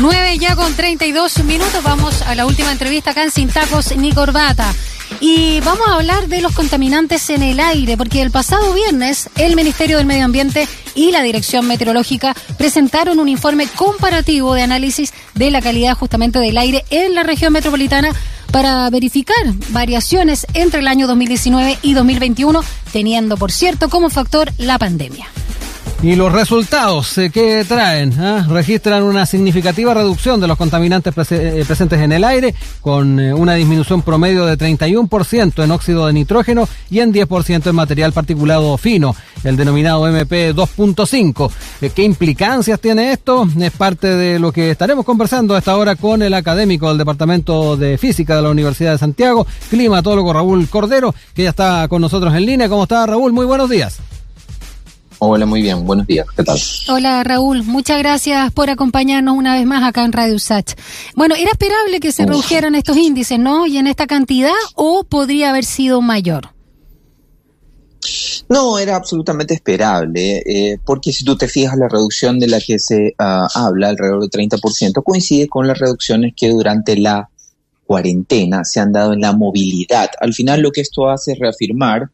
9 ya con 32 minutos. Vamos a la última entrevista acá en Sin Tacos ni Corbata. Y vamos a hablar de los contaminantes en el aire, porque el pasado viernes el Ministerio del Medio Ambiente y la Dirección Meteorológica presentaron un informe comparativo de análisis de la calidad justamente del aire en la región metropolitana para verificar variaciones entre el año 2019 y 2021, teniendo, por cierto, como factor la pandemia. Y los resultados eh, que traen ¿Ah? registran una significativa reducción de los contaminantes eh, presentes en el aire, con eh, una disminución promedio de 31% en óxido de nitrógeno y en 10% en material particulado fino, el denominado MP 2.5. ¿Qué implicancias tiene esto? Es parte de lo que estaremos conversando a esta hora con el académico del Departamento de Física de la Universidad de Santiago, climatólogo Raúl Cordero, que ya está con nosotros en línea. ¿Cómo está Raúl? Muy buenos días. Hola, muy bien. Buenos días. ¿Qué tal? Hola, Raúl. Muchas gracias por acompañarnos una vez más acá en Radio Sach. Bueno, era esperable que se redujeran estos índices, ¿no? Y en esta cantidad, o podría haber sido mayor. No, era absolutamente esperable, eh, porque si tú te fijas, la reducción de la que se uh, habla, alrededor del 30%, coincide con las reducciones que durante la cuarentena se han dado en la movilidad. Al final, lo que esto hace es reafirmar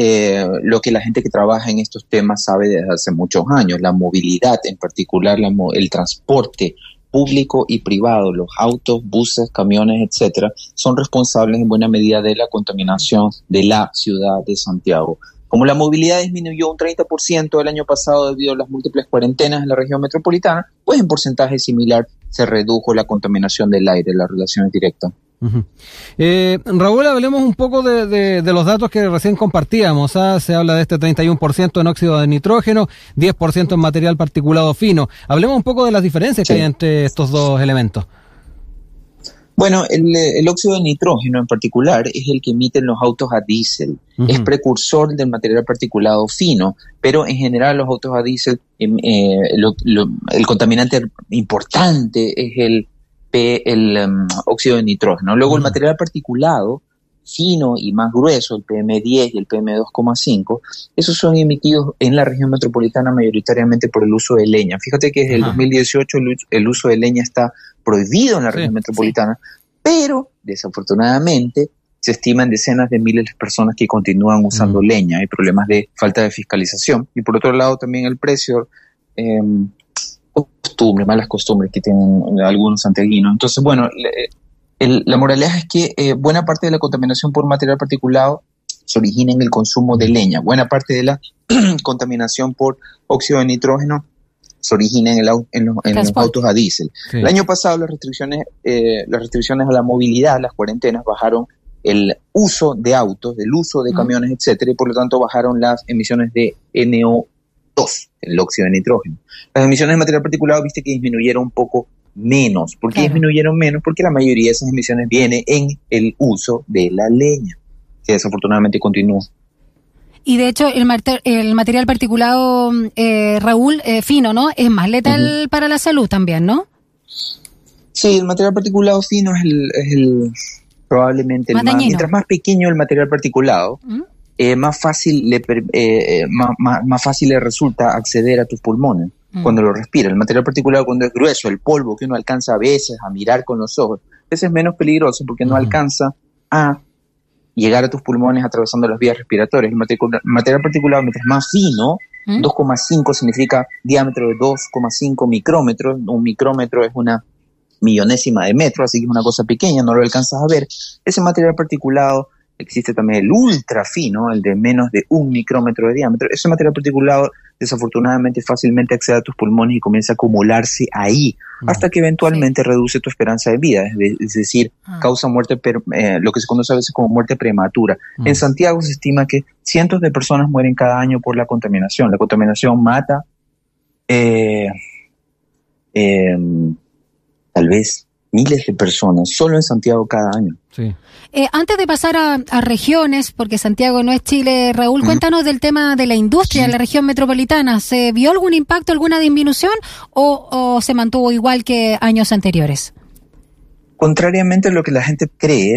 eh, lo que la gente que trabaja en estos temas sabe desde hace muchos años, la movilidad, en particular el transporte público y privado, los autos, buses, camiones, etcétera, son responsables en buena medida de la contaminación de la ciudad de Santiago. Como la movilidad disminuyó un 30% el año pasado debido a las múltiples cuarentenas en la región metropolitana, pues en porcentaje similar se redujo la contaminación del aire, la relación es directa. Eh, Raúl, hablemos un poco de, los datos que recién compartíamos. ¿ah? Se habla de este 31% en óxido de nitrógeno, 10% en material particulado fino. Hablemos un poco de las diferencias que hay entre estos dos elementos. Bueno, el, óxido de nitrógeno en particular es el que emiten los autos a diésel. Es precursor del material particulado fino, pero en general los autos a diésel, em, eh, el contaminante importante es el el em, óxido de nitrógeno. Luego el material particulado fino y más grueso, el PM10 y el PM2,5, esos son emitidos en la región metropolitana mayoritariamente por el uso de leña. Fíjate que desde el 2018 el, uso de leña está prohibido en la región metropolitana, pero desafortunadamente se estiman decenas de miles de personas que continúan usando leña. Hay problemas de falta de fiscalización. Y por otro lado también el precio em, costumbres, malas costumbres que tienen algunos santiaguinos. Entonces, bueno, la moraleja es que eh, buena parte de la contaminación por material particulado se origina en el consumo de leña. Buena parte de la contaminación por óxido de nitrógeno se origina en, en, los, autos a diésel. El año pasado las restricciones, eh, las restricciones a la movilidad, las cuarentenas, bajaron el uso de autos, el uso de camiones, etcétera, y por lo tanto bajaron las emisiones de NO el óxido de nitrógeno. Las emisiones de material particulado, viste que disminuyeron un poco menos. ¿Por qué disminuyeron menos? Porque la mayoría de esas emisiones viene en el uso de la leña, que desafortunadamente continúa. Y de hecho, el, el material particulado, eh, Raúl, eh, fino, ¿no? Es más letal para la salud también, ¿no? Sí, el material particulado fino es el, probablemente el más, mientras más pequeño el material particulado, eh, más, fácil le, eh, eh, más, fácil le resulta acceder a tus pulmones mm. cuando lo respira. El material particular cuando es grueso, el polvo que uno alcanza a veces a mirar con los ojos, ese es menos peligroso porque no alcanza a llegar a tus pulmones atravesando las vías respiratorias. El material, particular, mientras más fino, 2,5 significa diámetro de 2,5 micrómetros. Un micrómetro es una millonésima de metro, así que es una cosa pequeña, no lo alcanzas a ver. Ese material particulado existe también el ultra fino, el de menos de un micrómetro de diámetro. Ese material particulado desafortunadamente fácilmente accede a tus pulmones y comienza a acumularse ahí, mm. hasta que eventualmente reduce tu esperanza de vida, es, decir, ah. causa muerte, eh, lo que se conoce a veces como muerte prematura. Mm. En Santiago se estima que cientos de personas mueren cada año por la contaminación. La contaminación mata eh, em, tal vez miles de personas solo en Santiago cada año. Eh, antes de pasar a, regiones, porque Santiago no es Chile, Raúl, cuéntanos del tema de la industria en la región metropolitana. ¿Se vio algún impacto, alguna disminución o, se mantuvo igual que años anteriores? Contrariamente a lo que la gente cree,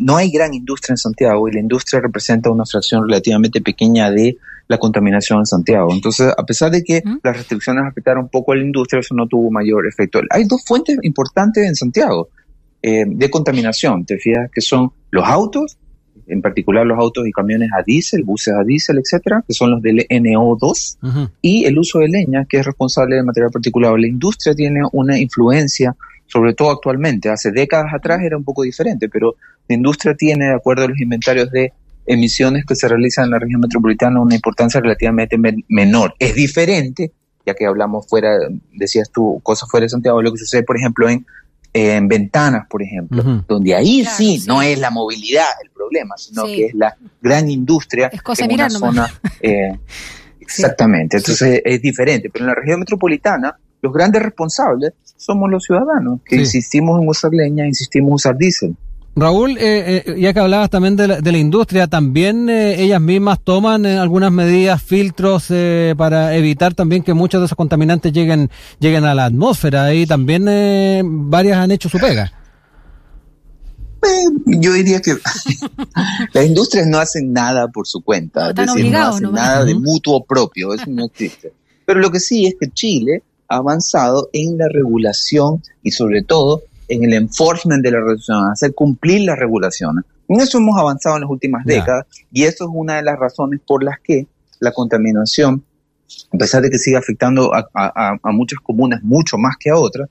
no hay gran industria en Santiago y la industria representa una fracción relativamente pequeña de la contaminación en Santiago. Entonces, a pesar de que las restricciones afectaron un poco a la industria, eso no tuvo mayor efecto. Hay dos fuentes importantes en Santiago eh, de contaminación, te fijas, que son los autos, en particular los autos y camiones a diésel, buses a diésel, etcétera, que son los del NO2, y el uso de leña, que es responsable del material particulado. La industria tiene una influencia sobre todo actualmente. Hace décadas atrás era un poco diferente, pero la industria tiene, de acuerdo a los inventarios de emisiones que se realizan en la región metropolitana, una importancia relativamente menor. Es diferente, ya que hablamos fuera, decías tú, cosas fuera de Santiago, lo que sucede, por ejemplo, en, en ventanas, por ejemplo, donde ahí sí, no es la movilidad el problema, sino que es la gran industria es cosa en una zona. Eh, exactamente, entonces es diferente, pero en la región metropolitana los grandes responsables somos los ciudadanos, que insistimos en usar leña, insistimos en usar diésel. Raúl, eh, eh, ya que hablabas también de la, industria, también eh, ellas mismas toman algunas medidas, filtros para evitar también que muchos de esos contaminantes lleguen lleguen a la atmósfera y también varias han hecho su pega. Yo diría que las industrias no hacen nada por su cuenta, es decir, no hacen nada de mutuo propio, eso no existe. Pero lo que sí es que Chile avanzado en la regulación y sobre todo en el enforcement de la regulación, hacer cumplir las regulaciones. En eso hemos avanzado en las últimas décadas y eso es una de las razones por las que la contaminación, a pesar de que sigue afectando a, muchas comunas mucho más que a otras,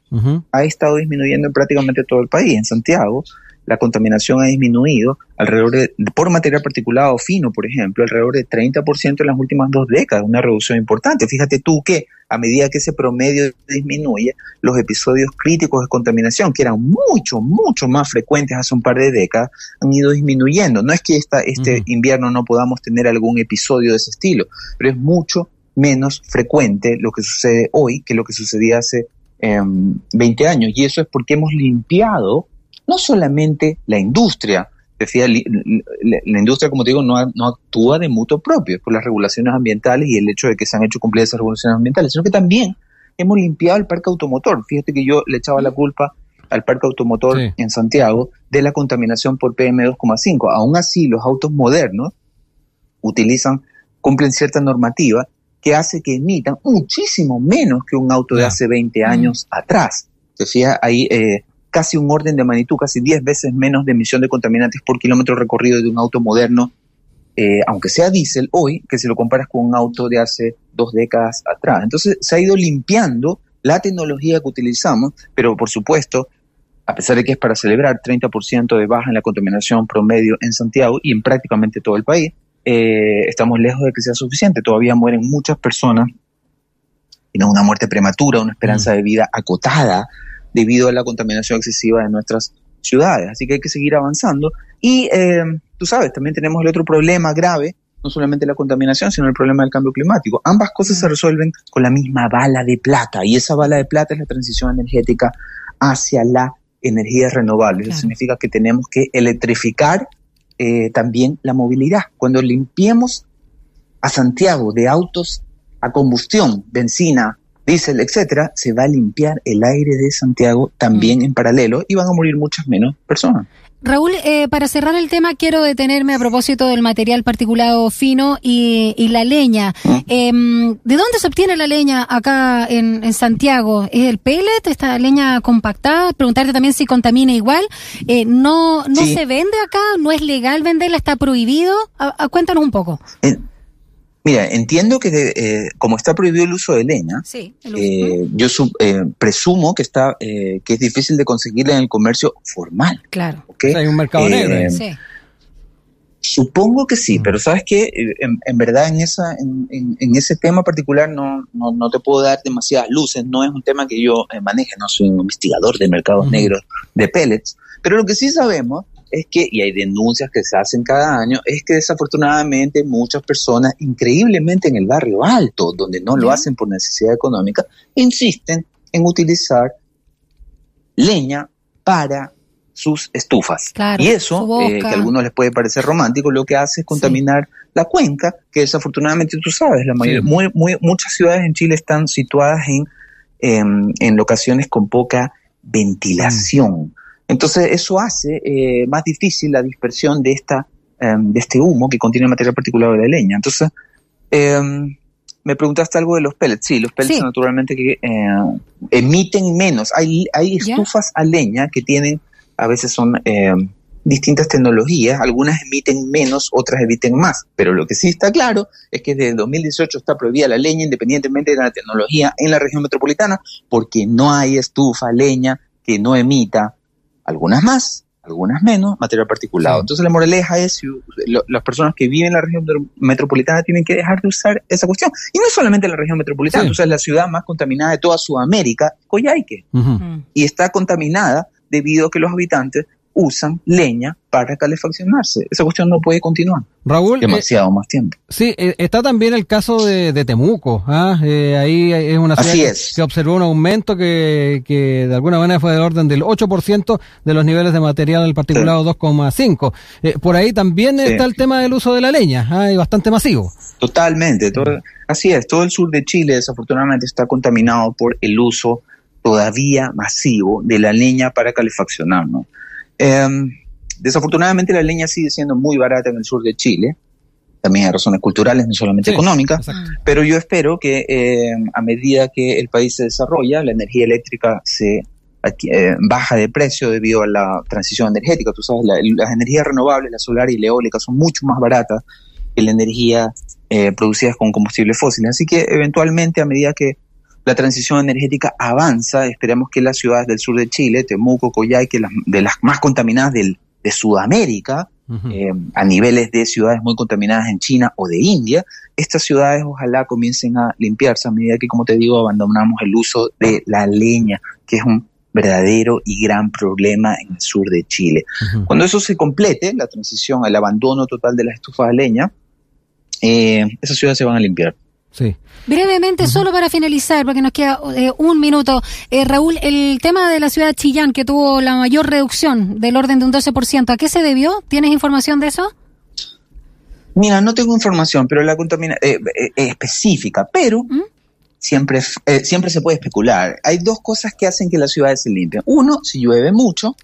ha estado disminuyendo en prácticamente todo el país. En Santiago, la contaminación ha disminuido alrededor de, por material particulado fino, por ejemplo, alrededor de 30% en las últimas dos décadas, una reducción importante. Fíjate tú que a medida que ese promedio disminuye, los episodios críticos de contaminación, que eran mucho, mucho más frecuentes hace un par de décadas, han ido disminuyendo. No es que esta, este invierno no podamos tener algún episodio de ese estilo, pero es mucho menos frecuente lo que sucede hoy que lo que sucedía hace 20 em, años. Y eso es porque hemos limpiado no solamente la industria, decía, la, industria, como te digo, no, no actúa de mutuo propio por las regulaciones ambientales y el hecho de que se han hecho cumplir esas regulaciones ambientales, sino que también hemos limpiado el parque automotor. Fíjate que yo le echaba la culpa al parque automotor en Santiago de la contaminación por PM2,5. Aún así, los autos modernos utilizan, cumplen cierta normativa que hace que emitan muchísimo menos que un auto de hace 20 años atrás. Te fijas, ahí eh, casi un orden de magnitud, casi 10 veces menos de emisión de contaminantes por kilómetro recorrido de un auto moderno, eh, aunque sea diésel, hoy, que si lo comparas con un auto de hace dos décadas atrás. Entonces se ha ido limpiando la tecnología que utilizamos, pero por supuesto, a pesar de que es para celebrar 30% de baja en la contaminación promedio en Santiago y en prácticamente todo el país, eh, estamos lejos de que sea suficiente. Todavía mueren muchas personas y no una muerte prematura, una esperanza mm. de vida acotada debido a la contaminación excesiva de nuestras ciudades. Así que hay que seguir avanzando. Y eh, tú sabes, también tenemos el otro problema grave, no solamente la contaminación, sino el problema del cambio climático. Ambas cosas se resuelven con la misma bala de plata, y esa bala de plata es la transición energética hacia la energía renovable. Eso significa que tenemos que electrificar eh, también la movilidad. Cuando limpiemos a Santiago de autos a combustión, benzina, diésel, etcétera, se va a limpiar el aire de Santiago también mm. en paralelo y van a morir muchas menos personas. Raúl, eh, para cerrar el tema, quiero detenerme a propósito del material particulado fino y, la leña. Mm. Em, ¿De dónde se obtiene la leña acá en, Santiago? ¿Es el pellet, esta leña compactada? Preguntarte también si contamina igual. Eh, ¿No, no se vende acá? ¿No es legal venderla? ¿Está prohibido? cuéntanos un poco. Eh, Mira, entiendo que eh, como está prohibido el uso de leña, eh, yo eh, presumo que está que es difícil de conseguirla en el comercio formal. Claro. hay un mercado negro. Sí. Supongo que sí, mm. pero sabes que en, verdad en esa en, ese tema particular no, no, te puedo dar demasiadas luces. No es un tema que yo maneje. No soy un investigador de mercados negros de pellets. Pero lo que sí sabemos es que, y hay denuncias que se hacen cada año, es que desafortunadamente muchas personas, increíblemente en el barrio alto, donde no lo hacen por necesidad económica, insisten en utilizar leña para sus estufas. y eso, eh, que a algunos les puede parecer romántico, lo que hace es contaminar la cuenca, que desafortunadamente tú sabes, la mayoría, muchas ciudades en Chile están situadas en, en locaciones con poca ventilación. Entonces eso hace eh, más difícil la dispersión de esta em, de este humo que contiene material particulado de leña. Entonces em, me preguntaste algo de los pellets. Sí, los pellets naturalmente que eh, emiten menos. Hay, hay estufas a leña que tienen, a veces son em, distintas tecnologías, algunas emiten menos, otras emiten más. Pero lo que sí está claro es que desde 2018 está prohibida la leña independientemente de la tecnología en la región metropolitana porque no hay estufa a leña que no emita algunas más, algunas menos, material particulado. Entonces la moraleja es, las personas que viven en la región metropolitana tienen que dejar de usar esa cuestión. Y no es solamente la región metropolitana, es la ciudad más contaminada de toda Sudamérica, Coyhaique. Y está contaminada debido a que los habitantes usan leña para calefaccionarse. Esa cuestión no puede continuar. Raúl. Demasiado más tiempo. Sí, eh, está también el caso de, Temuco. ¿ah? Eh, ahí es una ciudad que, observó un aumento que, que, de alguna manera fue del orden del 8% de los niveles de material del particulado 2,5. Eh, por ahí también está el tema del uso de la leña, ¿ah? y bastante masivo. Totalmente. Todo, así es. Todo el sur de Chile desafortunadamente está contaminado por el uso todavía masivo de la leña para calefaccionar. Em, desafortunadamente la leña sigue siendo muy barata en el sur de Chile, también hay razones culturales, no solamente económicas, pero yo espero que em, a medida que el país se desarrolla, la energía eléctrica se eh, baja de precio debido a la transición energética. Tú sabes, las energías renovables, la solar y la eólica, son mucho más baratas que la energía eh, producida con combustibles fósiles. Así que eventualmente, a medida que la transición energética avanza. Esperamos que las ciudades del sur de Chile, Temuco, Coyhaique, las, de las más contaminadas del, de Sudamérica, eh, a niveles de ciudades muy contaminadas en China o de India, estas ciudades ojalá comiencen a limpiarse a medida que, como te digo, abandonamos el uso de la leña, que es un verdadero y gran problema en el sur de Chile. Cuando eso se complete, la transición, el abandono total de las estufas de leña, eh, esas ciudades se van a limpiar. Sí. Brevemente, solo para finalizar, porque nos queda eh, un minuto. Eh, Raúl, el tema de la ciudad de Chillán, que tuvo la mayor reducción del orden de un 12%, ¿a qué se debió? ¿Tienes información de eso? Mira, no tengo información pero la contamina eh, específica, pero ¿Mm? Siempre, eh, siempre se puede especular. Hay dos cosas que hacen que las ciudades se limpien. Uno, si llueve mucho,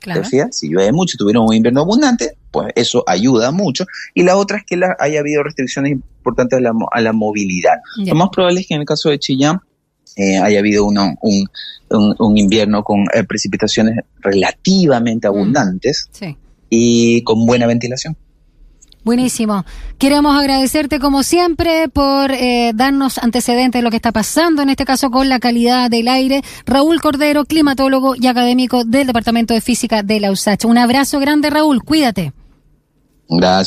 si llueve mucho, tuvieron un invierno abundante, pues eso ayuda mucho. Y la otra es que la, haya habido restricciones importantes a la, a la movilidad. Lo más probable es que en el caso de Chillán eh, haya habido uno, un, un, invierno con eh, precipitaciones relativamente mm. abundantes y con buena ventilación. Buenísimo. Queremos agradecerte como siempre por eh, darnos antecedentes de lo que está pasando, en este caso con la calidad del aire. Raúl Cordero, climatólogo y académico del Departamento de Física de la USACH. Un abrazo grande, Raúl. Cuídate. Gracias.